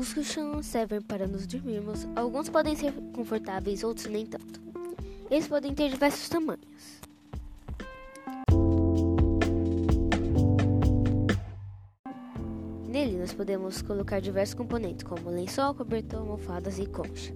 Os colchões servem para nos dormirmos. Alguns podem ser confortáveis, outros nem tanto. Eles podem ter diversos tamanhos. Nele nós podemos colocar diversos componentes, como lençol, cobertor, almofadas e concha.